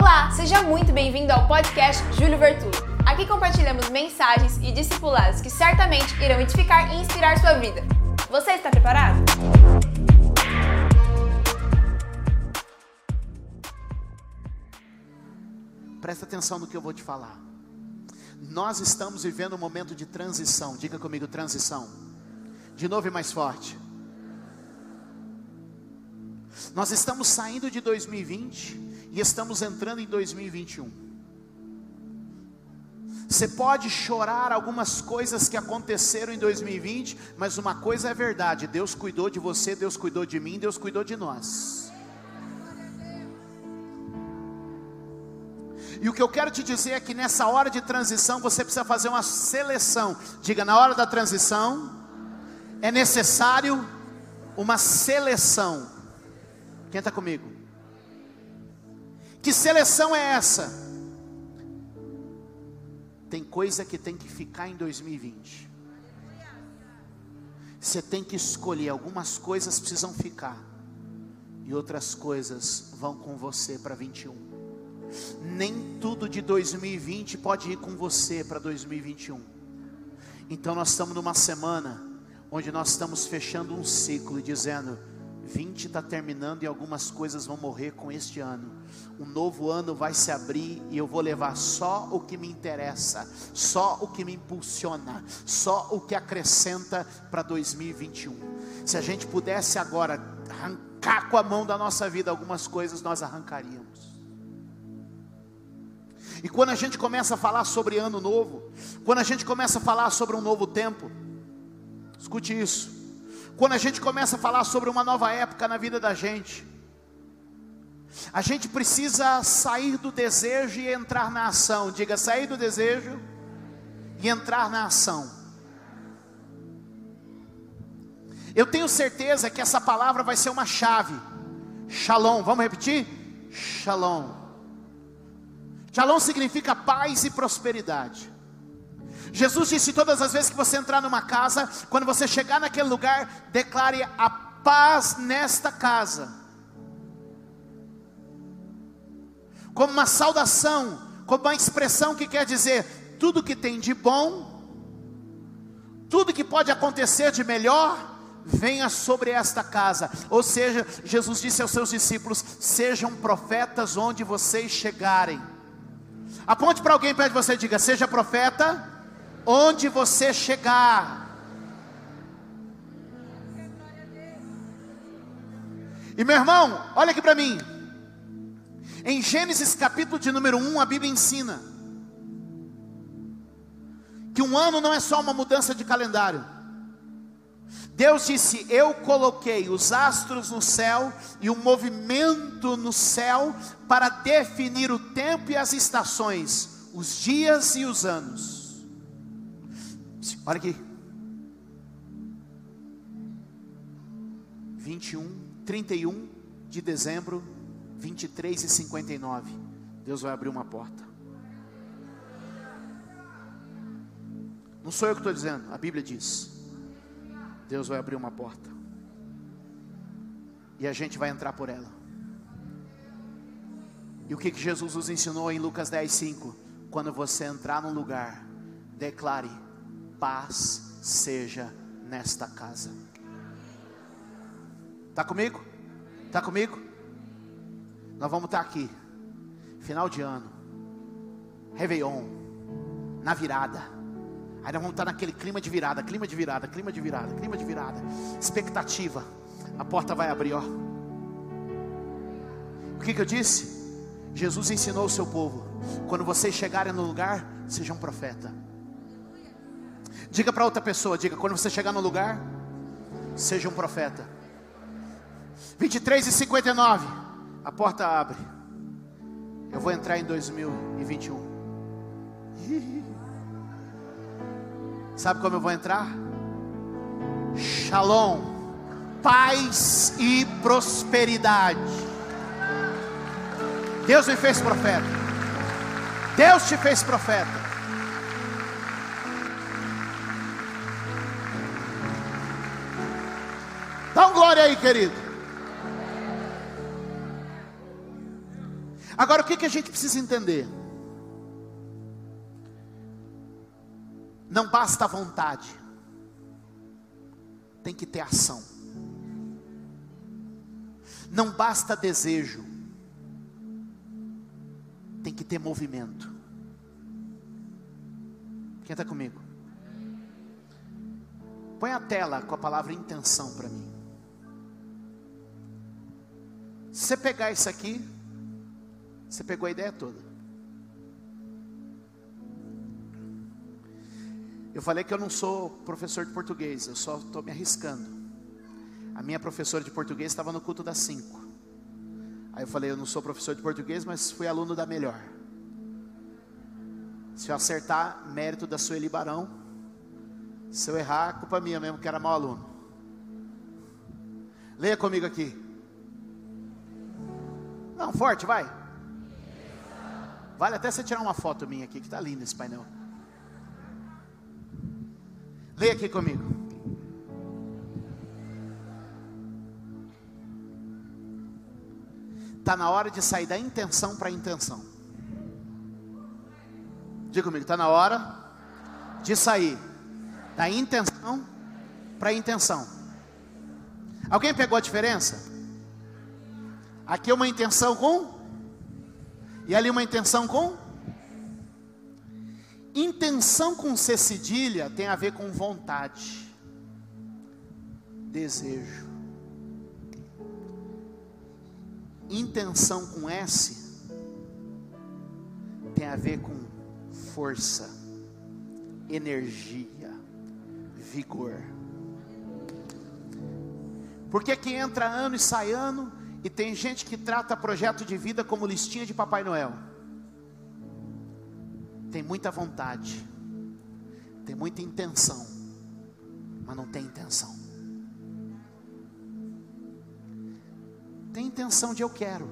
Olá, seja muito bem-vindo ao podcast Júlio Vertulo. Aqui compartilhamos mensagens e discipulados que certamente irão edificar e inspirar sua vida. Você está preparado? Presta atenção no que eu vou te falar. Nós estamos vivendo um momento de transição. Diga comigo, transição. De novo e mais forte. Nós estamos saindo de 2020 estamos entrando em 2021. Você pode chorar algumas coisas que aconteceram em 2020, mas uma coisa é verdade: Deus cuidou de você, Deus cuidou de mim, Deus cuidou de nós. E o que eu quero te dizer é que nessa hora de transição você precisa fazer uma seleção. Diga, na hora da transição é necessário uma seleção. Quem está comigo? Que seleção é essa? Tem coisa que tem que ficar em 2020. Você tem que escolher. Algumas coisas precisam ficar. E outras coisas vão com você para 21. Nem tudo de 2020 pode ir com você para 2021. Então nós estamos numa semana onde nós estamos fechando um ciclo e dizendo: 20 está terminando e algumas coisas vão morrer com este ano. Um novo ano vai se abrir e eu vou levar só o que me interessa, só o que me impulsiona, só o que acrescenta para 2021. Se a gente pudesse agora arrancar com a mão da nossa vida algumas coisas, nós arrancaríamos. E quando a gente começa a falar sobre ano novo, quando a gente começa a falar sobre um novo tempo, escute isso. Quando a gente começa a falar sobre uma nova época na vida da gente, a gente precisa sair do desejo e entrar na ação. Diga, sair do desejo e entrar na ação. Eu tenho certeza que essa palavra vai ser uma chave. Shalom, vamos repetir? Shalom. Shalom significa paz e prosperidade. Jesus disse: todas as vezes que você entrar numa casa, quando você chegar naquele lugar, declare a paz nesta casa, como uma saudação, como uma expressão que quer dizer tudo que tem de bom, tudo que pode acontecer de melhor, venha sobre esta casa. Ou seja, Jesus disse aos seus discípulos: sejam profetas onde vocês chegarem. Aponte para alguém perto de você e diga: seja profeta onde você chegar. E meu irmão, olha aqui para mim. Em Gênesis capítulo de número 1, a Bíblia ensina que um ano não é só uma mudança de calendário. Deus disse: Eu coloquei os astros no céu e o movimento no céu para definir o tempo e as estações, os dias e os anos. Olha aqui. 21, 31 de dezembro, 23 e 59. Deus vai abrir uma porta. Não sou eu que estou dizendo, a Bíblia diz. Deus vai abrir uma porta. E a gente vai entrar por ela. E o que, que Jesus nos ensinou em Lucas 10, 5? Quando você entrar num lugar, declare: paz seja nesta casa. Está comigo? Está comigo? Nós vamos estar aqui, final de ano, Réveillon, na virada. Aí nós vamos estar naquele clima de virada, clima de virada, clima de virada, clima de virada, expectativa. A porta vai abrir, ó. O que, que eu disse? Jesus ensinou o seu povo: quando vocês chegarem no lugar, seja um profeta. Diga para outra pessoa, diga, quando você chegar no lugar, seja um profeta. 23 e 59, a porta abre. Eu vou entrar em 2021. Sabe como eu vou entrar? Shalom, paz e prosperidade. Deus me fez profeta. Deus te fez profeta. Dá um glória aí, querido. Agora o que, que a gente precisa entender? Não basta vontade, tem que ter ação. Não basta desejo, tem que ter movimento. Quem está comigo? Põe a tela com a palavra intenção para mim. Se você pegar isso aqui, você pegou a ideia toda. Eu falei que eu não sou professor de português, eu só estou me arriscando. A minha professora de português estava no culto das cinco. Aí eu falei, eu não sou professor de português, mas fui aluno da melhor. Se eu acertar, mérito da Sueli Barão. Se eu errar, culpa minha mesmo, que era mau aluno. Leia comigo aqui. Não, forte, vai. Vale até você tirar uma foto minha aqui, que está lindo esse painel. Leia aqui comigo. Está na hora de sair da intenção para a intenção. Diga comigo, está na hora de sair da intenção para a intenção. Alguém pegou a diferença? Aqui é uma intenção com, e ali uma intenção com. Intenção com C cedilha tem a ver com vontade, desejo. Intenção com S tem a ver com força, energia, vigor. Porque que entra ano e sai ano, e tem gente que trata projeto de vida como listinha de Papai Noel tem muita vontade, tem muita intenção, mas não tem intenção. Tem intenção de eu quero,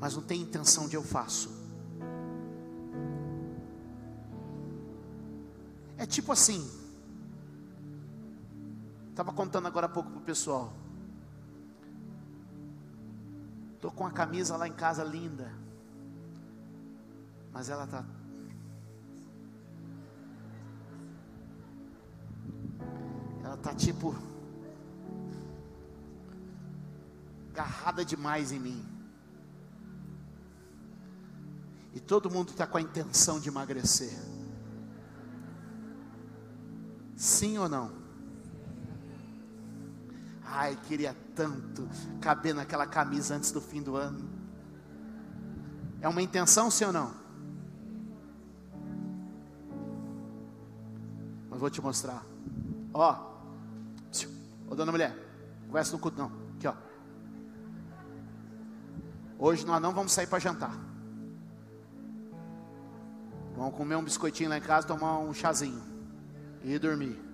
mas não tem intenção de eu faço. É tipo assim. Estava contando agora há pouco para o pessoal. Estou com a camisa lá em casa linda. Mas ela está Ela tá tipo agarrada demais em mim. E todo mundo está com a intenção de emagrecer. Sim ou não? Ai, queria tanto caber naquela camisa antes do fim do ano. É uma intenção, sim ou não? Mas vou te mostrar. Ó, Ô dona mulher, conversa no culto não. Aqui ó. Hoje nós não vamos sair para jantar. Vamos comer um biscoitinho lá em casa, tomar um chazinho e dormir.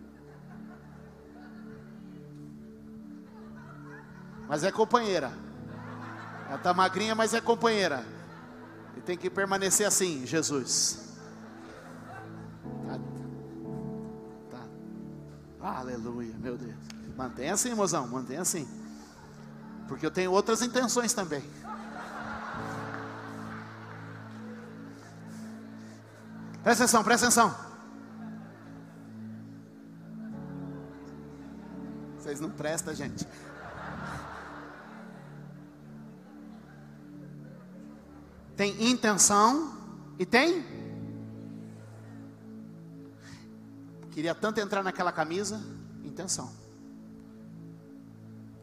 Mas é companheira. Ela está magrinha, mas é companheira. E tem que permanecer assim, Jesus. Tá, tá. Aleluia, meu Deus. Mantenha assim, mozão, mantenha assim. Porque eu tenho outras intenções também. Presta atenção, presta atenção. Vocês não prestam, gente. Tem intenção e tem. Queria tanto entrar naquela camisa, intenção.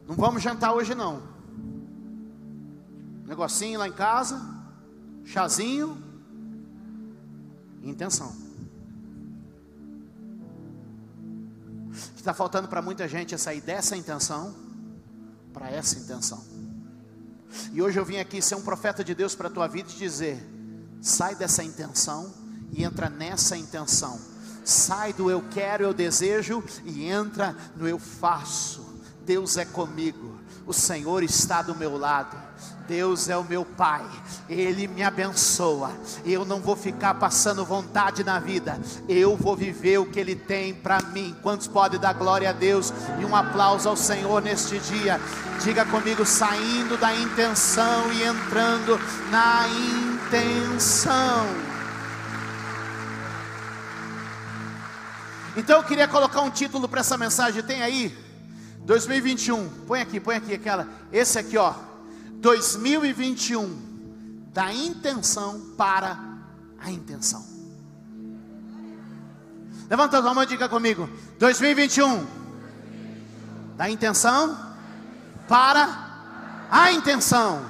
Não vamos jantar hoje não. Negocinho lá em casa, chazinho, intenção. Está faltando para muita gente é sair dessa intenção para essa intenção. E hoje eu vim aqui ser um profeta de Deus para a tua vida e dizer: sai dessa intenção e entra nessa intenção. Sai do eu quero, eu desejo e entra no eu faço. Deus é comigo, o Senhor está do meu lado, Deus é o meu Pai, Ele me abençoa. Eu não vou ficar passando vontade na vida, eu vou viver o que Ele tem para mim. Quantos podem dar glória a Deus e um aplauso ao Senhor neste dia? Diga comigo, saindo da intenção e entrando na intenção. Então eu queria colocar um título para essa mensagem, tem aí? 2021, põe aqui, põe aqui aquela, esse aqui ó, 2021, da intenção para a intenção. Levanta a mão e diga comigo: 2021, da intenção para a intenção.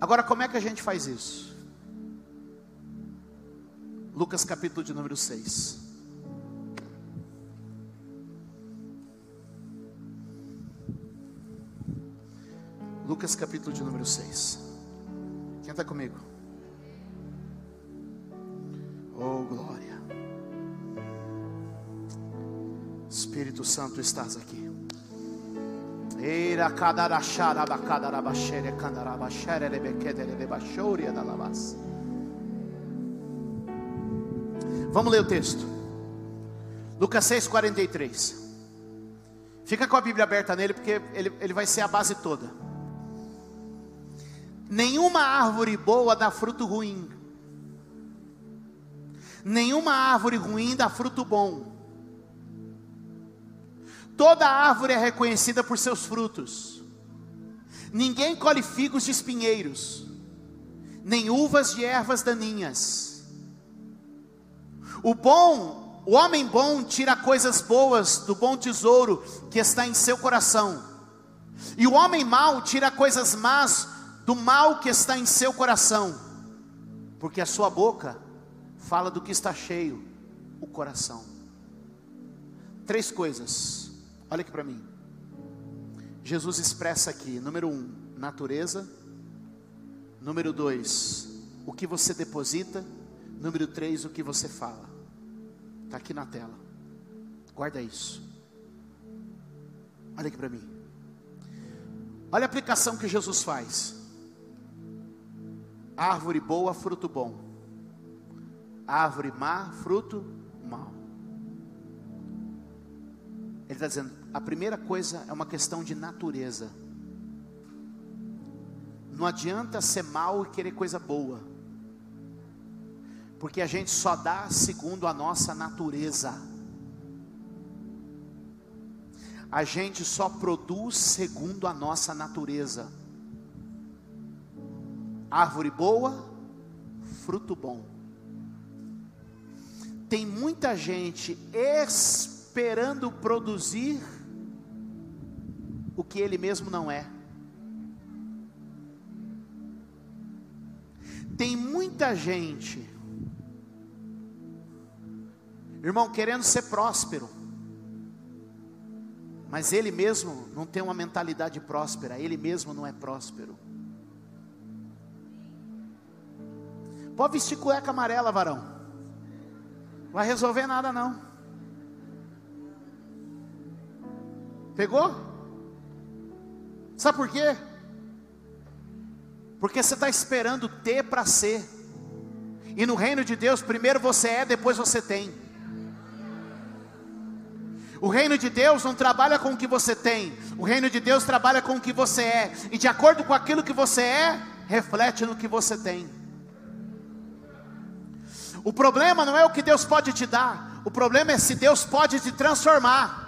Agora, como é que a gente faz isso? Lucas capítulo de número 6. Lucas capítulo de número 6. Quem está comigo? Oh glória. Espírito Santo estás aqui. Eira kadarashara bakadarabashere kandarabashere rebekedere rebashoria dalabas. Vamos ler o texto. Lucas 6:43. Fica com a Bíblia aberta nele porque ele, ele vai ser a base toda. Nenhuma árvore boa dá fruto ruim. Nenhuma árvore ruim dá fruto bom. Toda árvore é reconhecida por seus frutos. Ninguém colhe figos de espinheiros, nem uvas de ervas daninhas. O bom, o homem bom tira coisas boas do bom tesouro que está em seu coração. E o homem mau tira coisas más do mal que está em seu coração, porque a sua boca fala do que está cheio, o coração. Três coisas, olha aqui para mim. Jesus expressa aqui: número um, natureza. Número dois, o que você deposita. Número três, o que você fala. Está aqui na tela. Guarda isso. Olha aqui para mim. Olha a aplicação que Jesus faz. Árvore boa, fruto bom. Árvore má, fruto mau. Ele está dizendo: a primeira coisa é uma questão de natureza. Não adianta ser mal e querer coisa boa, porque a gente só dá segundo a nossa natureza. A gente só produz segundo a nossa natureza. Árvore boa, fruto bom. Tem muita gente esperando produzir o que ele mesmo não é. Tem muita gente, irmão, querendo ser próspero, mas ele mesmo não tem uma mentalidade próspera, ele mesmo não é próspero. Pode vestir cueca amarela, varão. Vai resolver nada não. Pegou? Sabe por quê? Porque você está esperando ter para ser. E no reino de Deus, primeiro você é, depois você tem. O reino de Deus não trabalha com o que você tem, o reino de Deus trabalha com o que você é, e de acordo com aquilo que você é, reflete no que você tem. O problema não é o que Deus pode te dar, o problema é se Deus pode te transformar.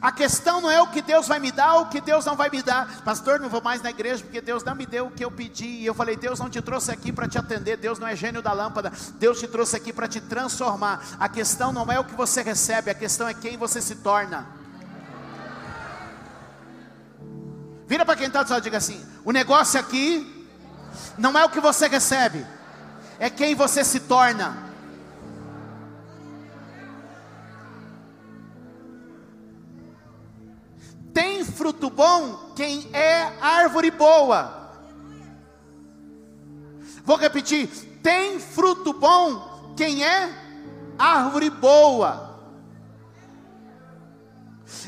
A questão não é o que Deus vai me dar ou o que Deus não vai me dar. Pastor, não vou mais na igreja porque Deus não me deu o que eu pedi. E eu falei, Deus não te trouxe aqui para te atender. Deus não é gênio da lâmpada. Deus te trouxe aqui para te transformar. A questão não é o que você recebe, a questão é quem você se torna. Vira para quem está do lado e diga assim: o negócio aqui não é o que você recebe é quem você se torna. Tem fruto bom quem é árvore boa. Vou repetir: tem fruto bom quem é árvore boa.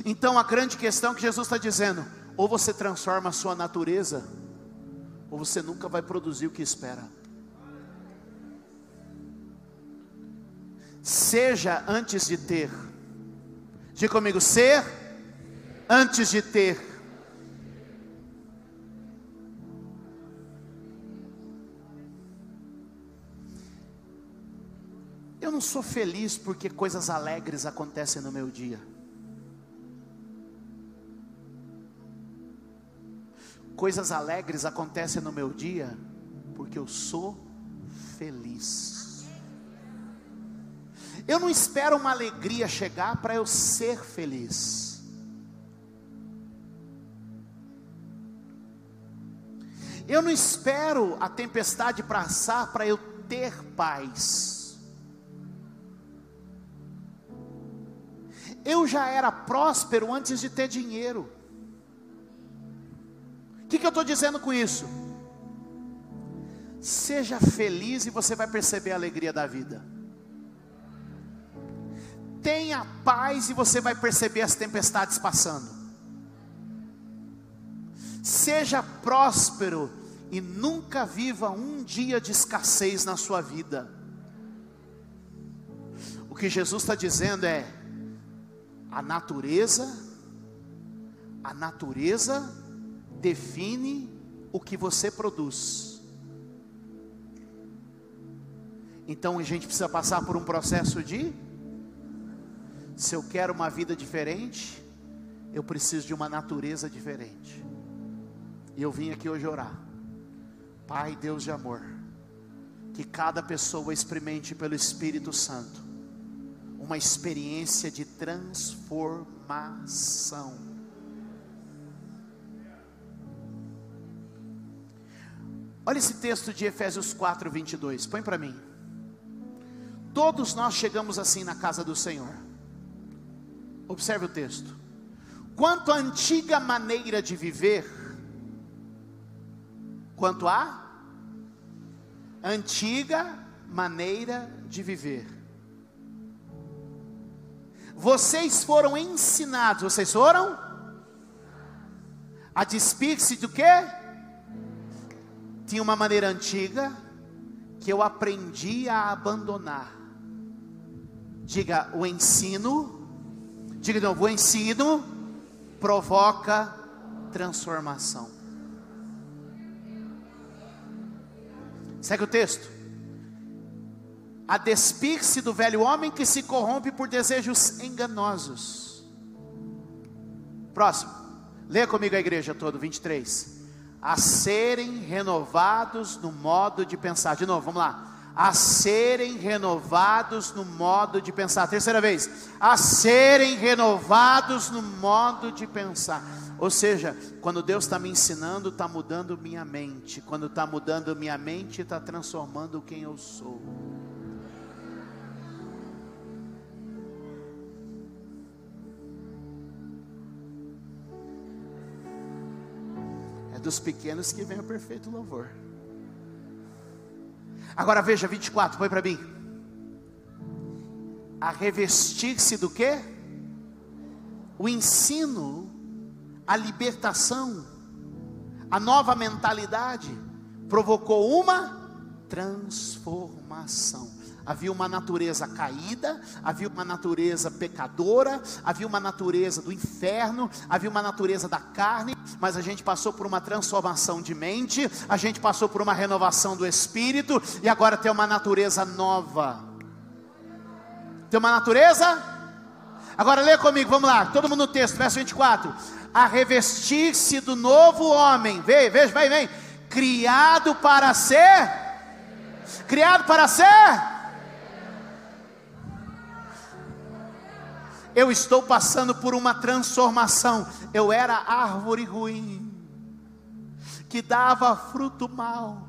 Então a grande questão que Jesus está dizendo: ou você transforma a sua natureza, ou você nunca vai produzir o que espera. Seja antes de ter. Diga comigo, ser antes de ter. Eu não sou feliz porque coisas alegres acontecem no meu dia. Coisas alegres acontecem no meu dia porque eu sou feliz. Eu não espero uma alegria chegar para eu ser feliz. Eu não espero a tempestade passar para eu ter paz. Eu já era próspero antes de ter dinheiro. O que, que eu estou dizendo com isso? Seja feliz e você vai perceber a alegria da vida. Tenha paz e você vai perceber as tempestades passando. Seja próspero e nunca viva um dia de escassez na sua vida. O que Jesus está dizendo é: a natureza, a natureza define o que você produz. Então a gente precisa passar por um processo de se eu quero uma vida diferente, eu preciso de uma natureza diferente. E eu vim aqui hoje orar. Pai, Deus de amor, que cada pessoa experimente pelo Espírito Santo uma experiência de transformação Olha esse texto de Efésios 4, 22. Põe para mim. Todos nós chegamos assim na casa do Senhor. Observe o texto. Quanto à antiga maneira de viver, quanto à antiga maneira de viver. Vocês foram ensinados, vocês foram? A despir-se do que? tinha uma maneira antiga que eu aprendi a abandonar. Diga, o ensino, diga de novo, o ensino provoca transformação. Segue o texto. A despir-se do velho homem que se corrompe por desejos enganosos. Próximo. Leia comigo a igreja todo, 23 a serem renovados no modo de pensar. De novo, vamos lá. A serem renovados no modo de pensar. Terceira vez. A serem renovados no modo de pensar. Ou seja, quando Deus está me ensinando, está mudando minha mente. Quando está mudando minha mente, está transformando quem eu sou. dos pequenos que vem o perfeito louvor. Agora veja 24, põe para mim. A revestir-se do que? O ensino, a libertação, a nova mentalidade provocou uma transformação. Havia uma natureza caída, havia uma natureza pecadora, havia uma natureza do inferno, havia uma natureza da carne, mas a gente passou por uma transformação de mente, a gente passou por uma renovação do espírito e agora tem uma natureza nova. Tem uma natureza? Agora lê comigo, vamos lá, todo mundo no texto, verso 24. A revestir-se do novo homem, vem, veja, vem, vem, criado para ser, criado para ser eu estou passando por uma transformação. Eu era árvore ruim, que dava fruto mal,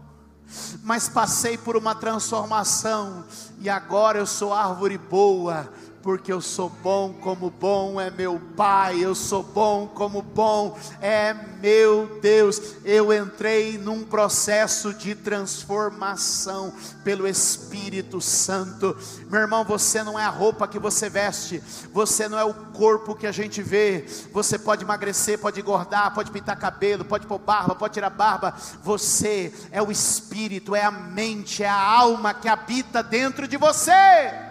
mas passei por uma transformação, e agora eu sou árvore boa, porque eu sou bom como bom é meu Pai, eu sou bom como bom é meu Deus. Eu entrei num processo de transformação pelo Espírito Santo. Meu irmão, você não é a roupa que você veste, você não é o corpo que a gente vê. Você pode emagrecer, pode engordar, pode pintar cabelo, pode pôr barba, pode tirar barba. Você é o espírito, é a mente, é a alma que habita dentro de você.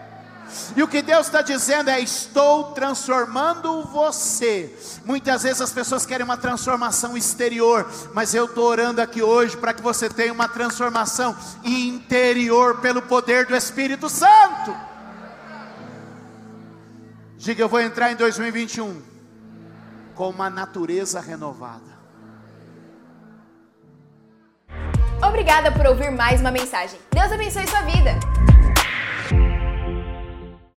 E o que Deus está dizendo é: estou transformando você. Muitas vezes as pessoas querem uma transformação exterior, mas eu estou orando aqui hoje para que você tenha uma transformação interior pelo poder do Espírito Santo. Diga, eu vou entrar em 2021 com uma natureza renovada. Obrigada por ouvir mais uma mensagem. Deus abençoe sua vida.